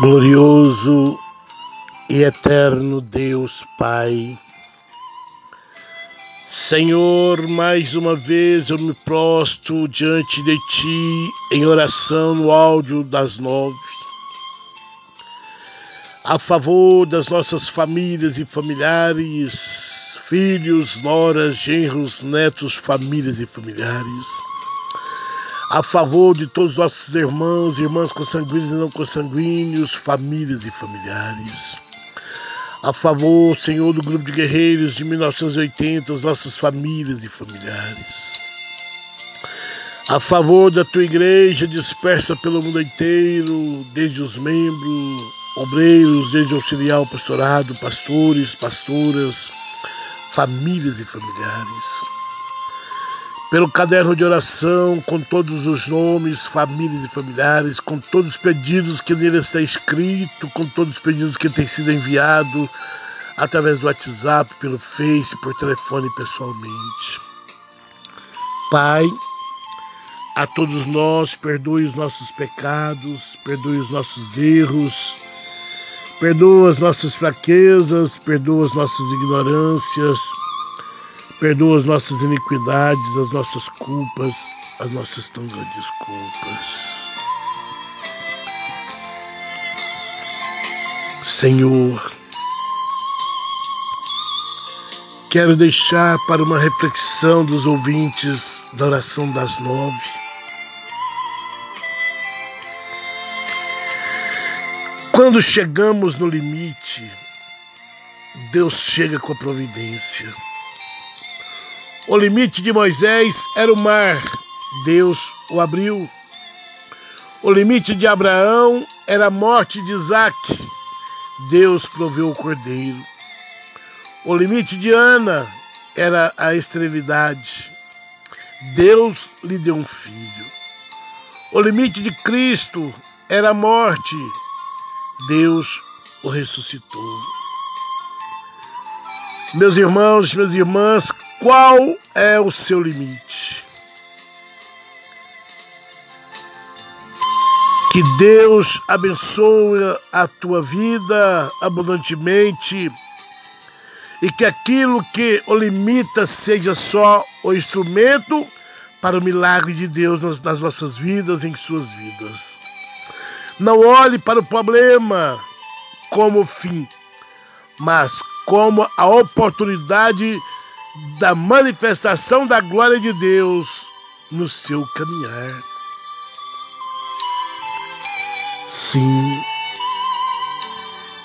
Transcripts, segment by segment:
Glorioso e eterno Deus Pai, Senhor, mais uma vez eu me prostro diante de Ti em oração no áudio das nove, a favor das nossas famílias e familiares, filhos, noras, genros, netos, famílias e familiares a favor de todos os nossos irmãos, irmãs consanguíneos e não consanguíneos, famílias e familiares. A favor, Senhor, do grupo de guerreiros de 1980, as nossas famílias e familiares. A favor da tua igreja dispersa pelo mundo inteiro, desde os membros, obreiros, desde o auxiliar, pastorado, pastores, pastoras, famílias e familiares pelo caderno de oração, com todos os nomes, famílias e familiares, com todos os pedidos que nele está escrito, com todos os pedidos que têm sido enviado através do WhatsApp, pelo Face, por telefone pessoalmente. Pai, a todos nós, perdoe os nossos pecados, perdoe os nossos erros, perdoa as nossas fraquezas, perdoa as nossas ignorâncias Perdoa as nossas iniquidades, as nossas culpas, as nossas tão grandes culpas. Senhor, quero deixar para uma reflexão dos ouvintes da oração das nove. Quando chegamos no limite, Deus chega com a providência. O limite de Moisés era o mar, Deus o abriu. O limite de Abraão era a morte de Isaac, Deus proveu o cordeiro. O limite de Ana era a esterilidade, Deus lhe deu um filho. O limite de Cristo era a morte, Deus o ressuscitou. Meus irmãos, minhas irmãs, qual é o seu limite? Que Deus abençoe a tua vida abundantemente e que aquilo que o limita seja só o instrumento para o milagre de Deus nas, nossas vidas, em suas vidas. Não olhe para o problema como fim, mas como a oportunidade da manifestação da glória de Deus no seu caminhar. Sim,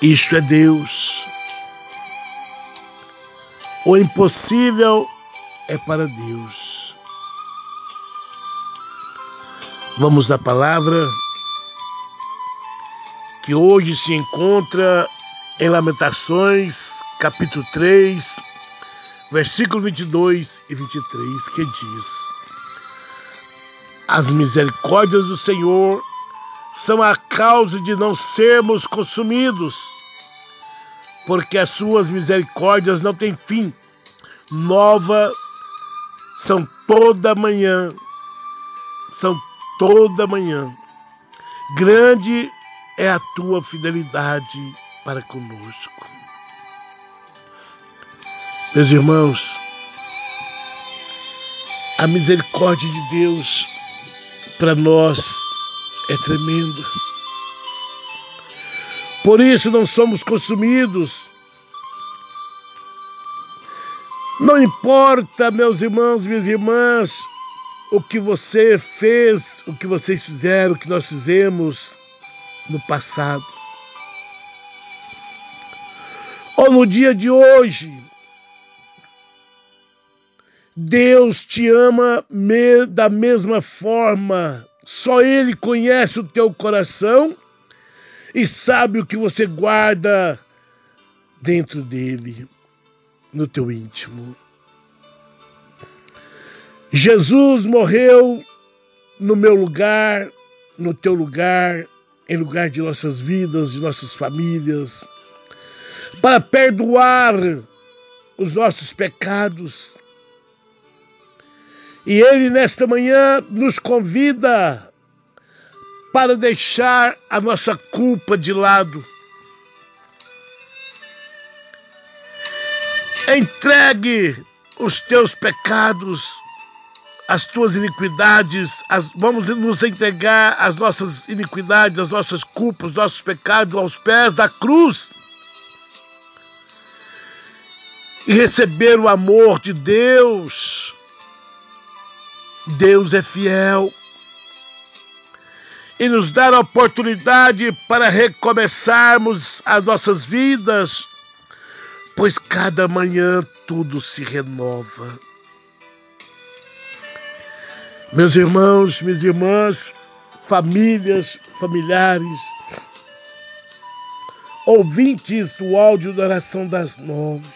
isto é Deus. O impossível é para Deus. Vamos na palavra que hoje se encontra em Lamentações, capítulo 3, versículo 22 e 23, que diz: As misericórdias do Senhor são a causa de não sermos consumidos, porque as suas misericórdias não têm fim. Nova são toda manhã, são toda manhã. Grande é a tua fidelidade para conosco. Meus irmãos, a misericórdia de Deus para nós é tremenda. Por isso não somos consumidos. Não importa, meus irmãos, minhas irmãs, o que você fez, o que vocês fizeram, o que nós fizemos no passado. Ou no dia de hoje, Deus te ama me, da mesma forma. Só Ele conhece o teu coração e sabe o que você guarda dentro dele, no teu íntimo. Jesus morreu no meu lugar, no teu lugar, em lugar de nossas vidas, de nossas famílias, para perdoar os nossos pecados e ele, nesta manhã, nos convida para deixar a nossa culpa de lado. Entregue os teus pecados, as tuas iniquidades, as, vamos nos entregar as nossas iniquidades, as nossas culpas, os nossos pecados aos pés da cruz e receber o amor de Deus. Deus é fiel e nos dar a oportunidade para recomeçarmos as nossas vidas, pois cada manhã tudo se renova. Meus irmãos, minhas irmãs, famílias, familiares, ouvintes do áudio da oração das nove,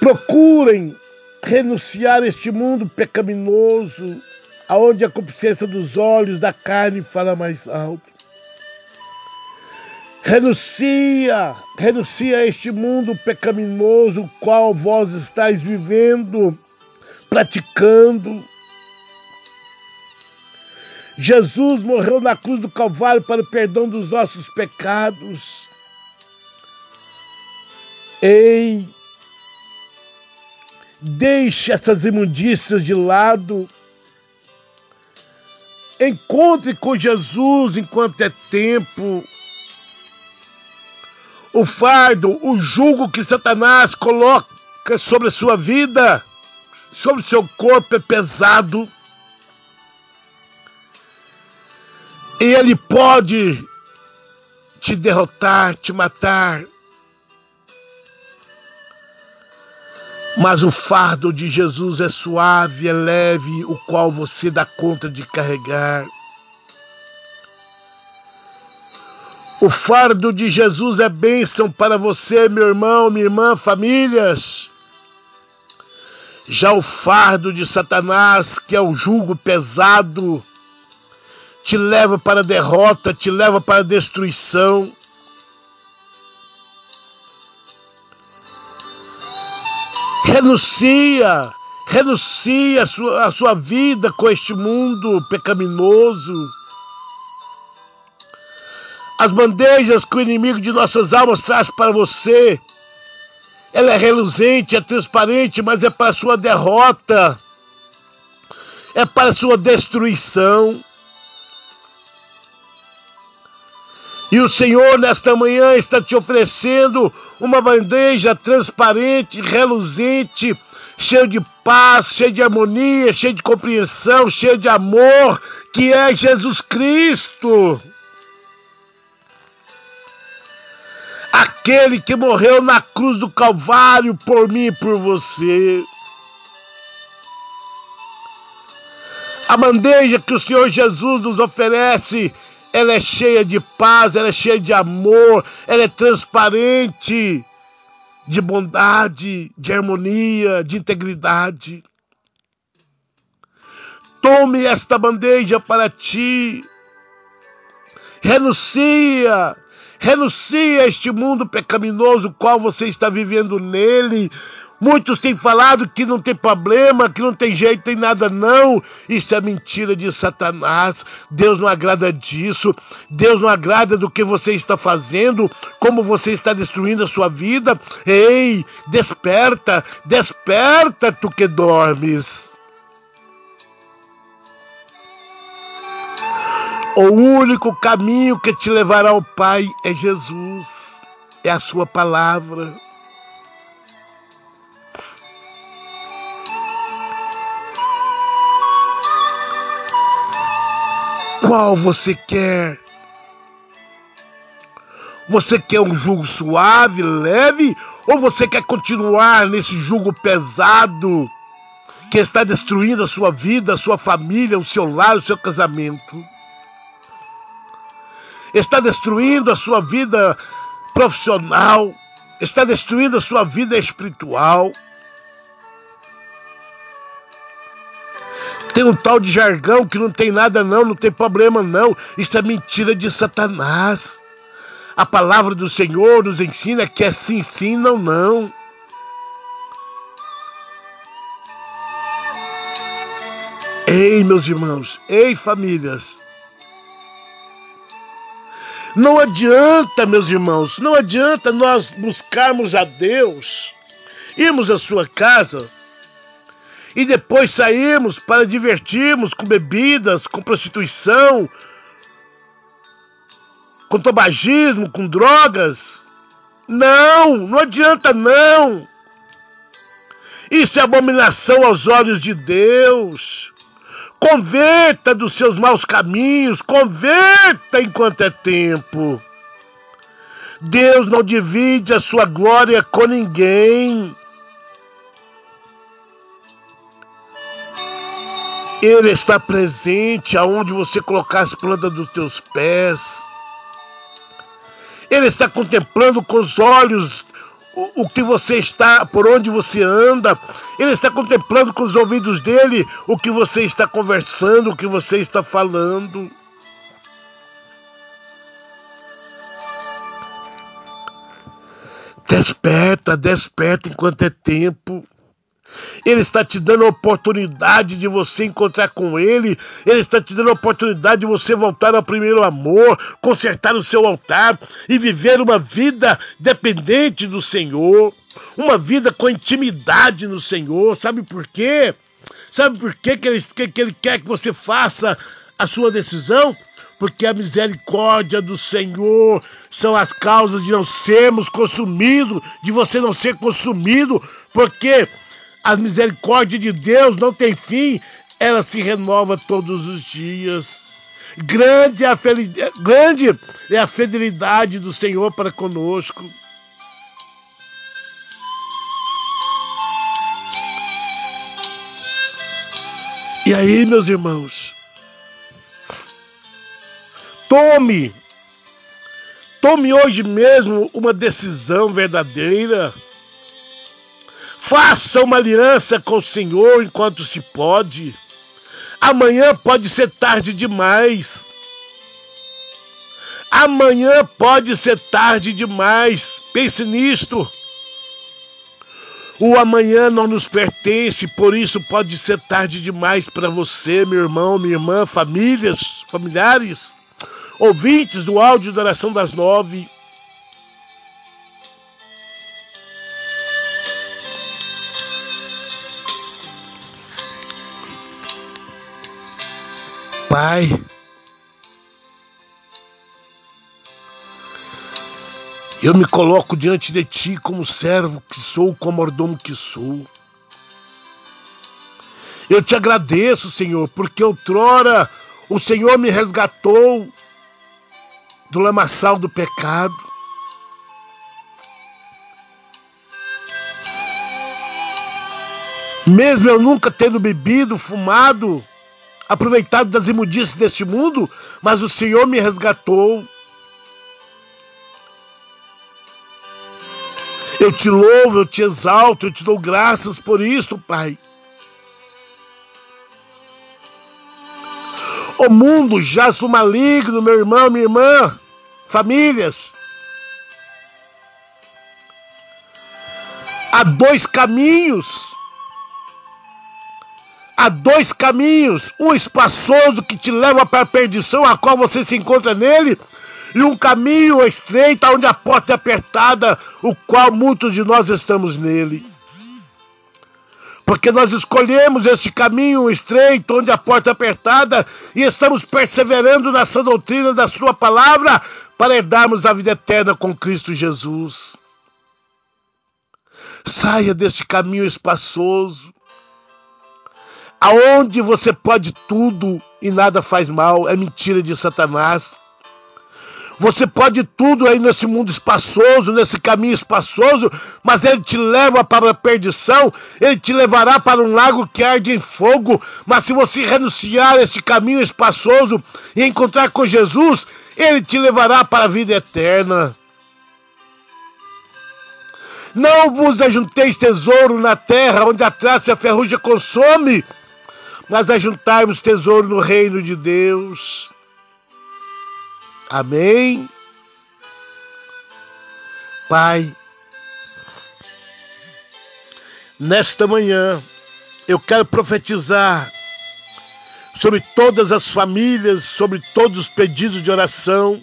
procurem renunciar a este mundo pecaminoso, aonde a concupiscência dos olhos da carne fala mais alto. Renuncia, renuncia a este mundo pecaminoso, qual vós estáis vivendo, praticando. Jesus morreu na cruz do Calvário para o perdão dos nossos pecados. Ei, deixe essas imundícias de lado. Encontre com Jesus enquanto é tempo. O fardo, o jugo que Satanás coloca sobre a sua vida, sobre o seu corpo é pesado. E ele pode te derrotar, te matar. Mas o fardo de Jesus é suave, é leve, o qual você dá conta de carregar. O fardo de Jesus é bênção para você, meu irmão, minha irmã, famílias. Já o fardo de Satanás, que é o jugo pesado, te leva para a derrota, te leva para a destruição. Renuncia, renuncia a sua, a sua vida com este mundo pecaminoso. As bandejas que o inimigo de nossas almas traz para você, ela é reluzente, é transparente, mas é para a sua derrota, é para a sua destruição. E o Senhor, nesta manhã, está te oferecendo uma bandeja transparente, reluzente, cheia de paz, cheia de harmonia, cheia de compreensão, cheia de amor, que é Jesus Cristo. Aquele que morreu na cruz do Calvário por mim e por você. A bandeja que o Senhor Jesus nos oferece ela é cheia de paz, ela é cheia de amor, ela é transparente, de bondade, de harmonia, de integridade. Tome esta bandeja para ti. Renuncia, renuncia a este mundo pecaminoso qual você está vivendo nele. Muitos têm falado que não tem problema, que não tem jeito, tem nada não. Isso é mentira de Satanás. Deus não agrada disso. Deus não agrada do que você está fazendo, como você está destruindo a sua vida. Ei, desperta, desperta tu que dormes. O único caminho que te levará ao Pai é Jesus, é a Sua palavra. Qual você quer? Você quer um jugo suave, leve? Ou você quer continuar nesse jugo pesado que está destruindo a sua vida, a sua família, o seu lar, o seu casamento? Está destruindo a sua vida profissional, está destruindo a sua vida espiritual. Tem um tal de jargão que não tem nada não, não tem problema não. Isso é mentira de Satanás. A palavra do Senhor nos ensina que é sim, sim, não, não. Ei, meus irmãos, ei, famílias. Não adianta, meus irmãos, não adianta nós buscarmos a Deus, irmos à sua casa e depois sairmos para divertirmos com bebidas, com prostituição, com tabagismo, com drogas. Não, não adianta não. Isso é abominação aos olhos de Deus. Converta dos seus maus caminhos, converta enquanto é tempo. Deus não divide a sua glória com ninguém. Ele está presente aonde você colocar as plantas dos teus pés. Ele está contemplando com os olhos o, o, que você está, por onde você anda. Ele está contemplando com os ouvidos dele o que você está conversando, o que você está falando. Desperta, desperta enquanto é tempo. Ele está te dando a oportunidade de você encontrar com Ele. Ele está te dando a oportunidade de você voltar ao primeiro amor, consertar o seu altar e viver uma vida dependente do Senhor. Uma vida com intimidade no Senhor. Sabe por quê? Sabe por quê que ele, que, ele quer que você faça a sua decisão? porque a misericórdia do Senhor são as causas de não sermos consumidos, de você não ser consumido, porque a misericórdia de Deus não tem fim, ela se renova todos os dias. Grande é a, grande é a fidelidade do Senhor para conosco. E aí, meus irmãos, tome, tome hoje mesmo uma decisão verdadeira Faça uma aliança com o Senhor enquanto se pode. Amanhã pode ser tarde demais. Amanhã pode ser tarde demais. Pense nisto. O amanhã não nos pertence, por isso pode ser tarde demais para você, meu irmão, minha irmã, famílias, familiares, ouvintes do áudio da oração das nove. Pai, eu me coloco diante de Ti como servo que sou, como mordomo que sou. Eu te agradeço, Senhor, porque outrora o Senhor me resgatou do lamaçal do pecado. Mesmo eu nunca tendo bebido, fumado, aproveitado das imundícias deste mundo, mas o Senhor me resgatou. Eu te louvo, eu te exalto, eu te dou graças por isso, Pai. O mundo jaz no maligno, meu irmão, minha irmã, famílias. Há dois caminhos há dois caminhos: um espaçoso que te leva para a perdição, a qual você se encontra nele, e um caminho estreito onde a porta é apertada, o qual muitos de nós estamos nele. Porque nós escolhemos este caminho estreito, onde a porta é apertada, e estamos perseverando nessa doutrina da Sua palavra para herdarmos a vida eterna com Cristo Jesus. Saia deste caminho espaçoso, aonde você pode tudo e nada faz mal, é mentira de Satanás. Você pode tudo aí nesse mundo espaçoso, nesse caminho espaçoso, mas ele te leva para a perdição, ele te levará para um lago que arde em fogo. Mas se você renunciar a esse caminho espaçoso e encontrar com Jesus, ele te levará para a vida eterna. Não vos ajunteis tesouro na terra, onde a traça e a ferrugem consome mas ajuntarmos tesouro no reino de Deus. Amém. Pai, nesta manhã eu quero profetizar sobre todas as famílias, sobre todos os pedidos de oração.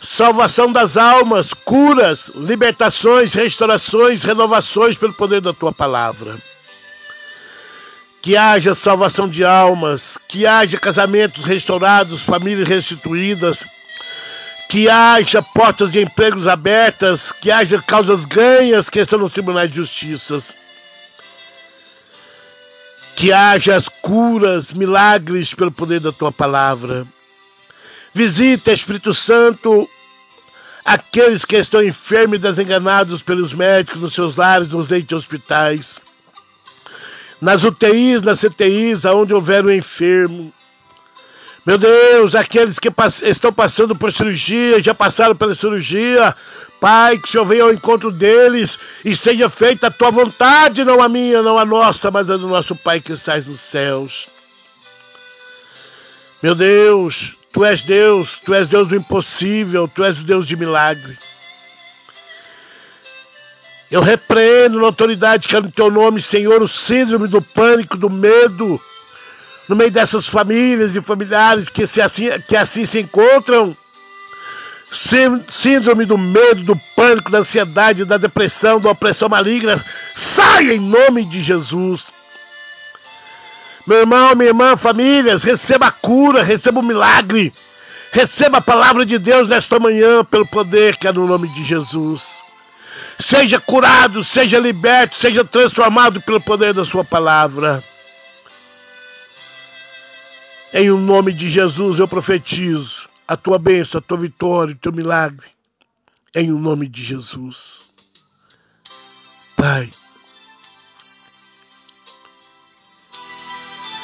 Salvação das almas, curas, libertações, restaurações, renovações pelo poder da tua palavra. Que haja salvação de almas, que haja casamentos restaurados, famílias restituídas, que haja portas de empregos abertas, que haja causas ganhas que estão nos tribunais de justiça que haja as curas, milagres pelo poder da tua palavra. Visita, Espírito Santo, aqueles que estão enfermos e desenganados pelos médicos nos seus lares, nos leitos de hospitais, nas UTIs, nas CTIs, aonde houver um enfermo. Meu Deus, aqueles que pass estão passando por cirurgia, já passaram pela cirurgia, Pai, que o Senhor venha ao encontro deles e seja feita a tua vontade, não a minha, não a nossa, mas a do nosso Pai que estás nos céus. Meu Deus, tu és Deus, tu és Deus do impossível, tu és o Deus de milagre. Eu repreendo na autoridade que é no teu nome, Senhor, o síndrome do pânico, do medo, no meio dessas famílias e familiares que, se assim, que assim se encontram síndrome do medo, do pânico, da ansiedade, da depressão, da opressão maligna, saia em nome de Jesus. Meu irmão, minha irmã, famílias, receba a cura, receba o milagre, receba a palavra de Deus nesta manhã, pelo poder que é no nome de Jesus. Seja curado, seja liberto, seja transformado pelo poder da Sua palavra. Em o nome de Jesus eu profetizo a tua bênção, a tua vitória, o teu milagre, em o nome de Jesus. Pai,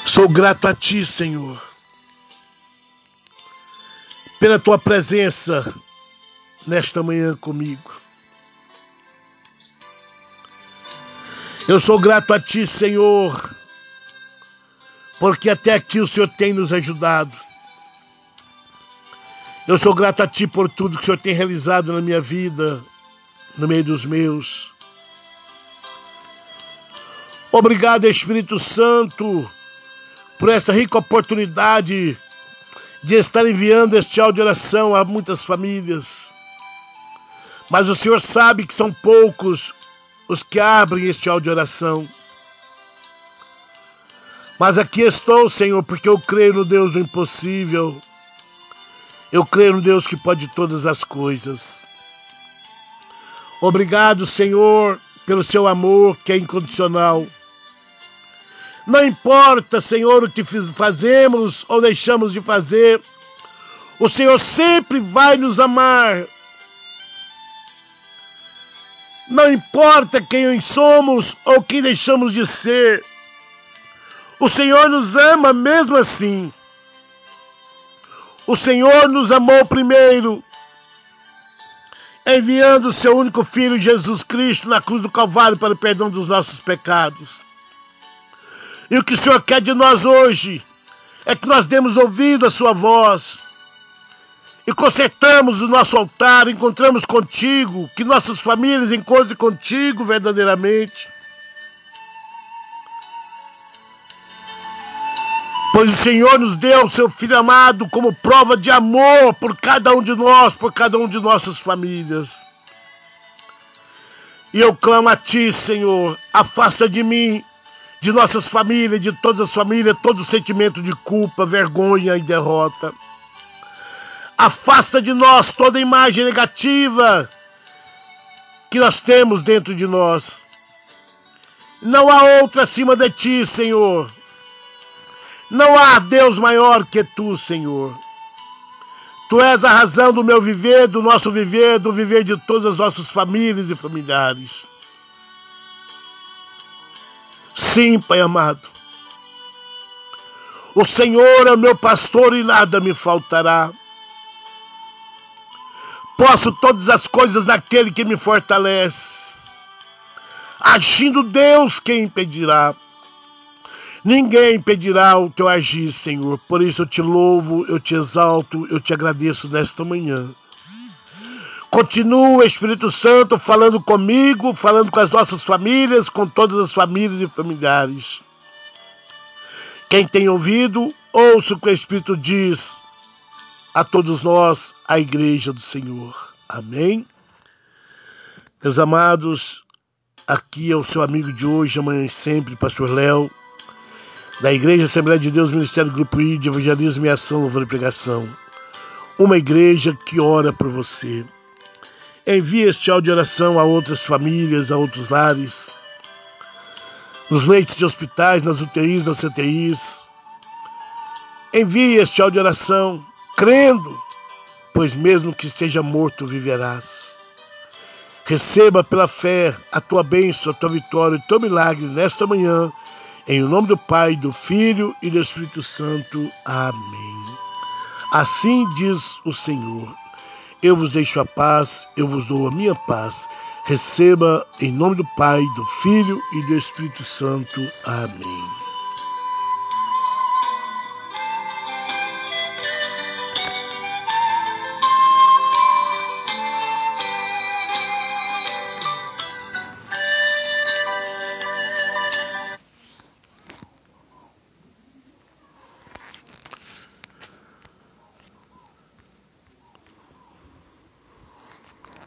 sou grato a Ti, Senhor, pela Tua presença nesta manhã comigo. Eu sou grato a Ti, Senhor, porque até aqui o Senhor tem nos ajudado. Eu sou grato a Ti por tudo que o Senhor tem realizado na minha vida, no meio dos meus. Obrigado, Espírito Santo, por essa rica oportunidade de estar enviando este áudio de oração a muitas famílias. Mas o Senhor sabe que são poucos os que abrem este áudio de oração. Mas aqui estou, Senhor, porque eu creio no Deus do impossível. Eu creio no Deus que pode todas as coisas. Obrigado, Senhor, pelo seu amor que é incondicional. Não importa, Senhor, o que fazemos ou deixamos de fazer, o Senhor sempre vai nos amar. Não importa quem somos ou quem deixamos de ser, o Senhor nos ama mesmo assim. O Senhor nos amou primeiro, enviando o seu único filho Jesus Cristo na cruz do Calvário para o perdão dos nossos pecados. E o que o Senhor quer de nós hoje é que nós demos ouvido à sua voz e consertamos o nosso altar, encontramos contigo, que nossas famílias encontrem contigo verdadeiramente. Pois o Senhor nos deu o seu Filho amado como prova de amor por cada um de nós, por cada um de nossas famílias. E eu clamo a Ti, Senhor, afasta de mim, de nossas famílias, de todas as famílias, todo sentimento de culpa, vergonha e derrota. Afasta de nós toda imagem negativa que nós temos dentro de nós. Não há outra acima de Ti, Senhor. Não há Deus maior que tu, Senhor. Tu és a razão do meu viver, do nosso viver, do viver de todas as nossas famílias e familiares. Sim, Pai amado. O Senhor é meu pastor e nada me faltará. Posso todas as coisas naquele que me fortalece. Agindo Deus, quem impedirá? Ninguém impedirá o teu agir, Senhor. Por isso eu te louvo, eu te exalto, eu te agradeço nesta manhã. Continua, Espírito Santo, falando comigo, falando com as nossas famílias, com todas as famílias e familiares. Quem tem ouvido, ouça o que o Espírito diz a todos nós, a Igreja do Senhor. Amém. Meus amados, aqui é o seu amigo de hoje, amanhã e sempre, Pastor Léo, da Igreja Assembleia de Deus, Ministério Grupo I de Evangelismo e Ação, Louvor e Pregação. Uma igreja que ora por você. Envie este áudio de oração a outras famílias, a outros lares, nos leitos de hospitais, nas UTIs, nas CTIs. Envie este áudio de oração, crendo, pois mesmo que esteja morto, viverás. Receba pela fé a tua bênção, a tua vitória, o teu milagre nesta manhã, em nome do Pai, do Filho e do Espírito Santo. Amém. Assim diz o Senhor: Eu vos deixo a paz, eu vos dou a minha paz. Receba em nome do Pai, do Filho e do Espírito Santo. Amém.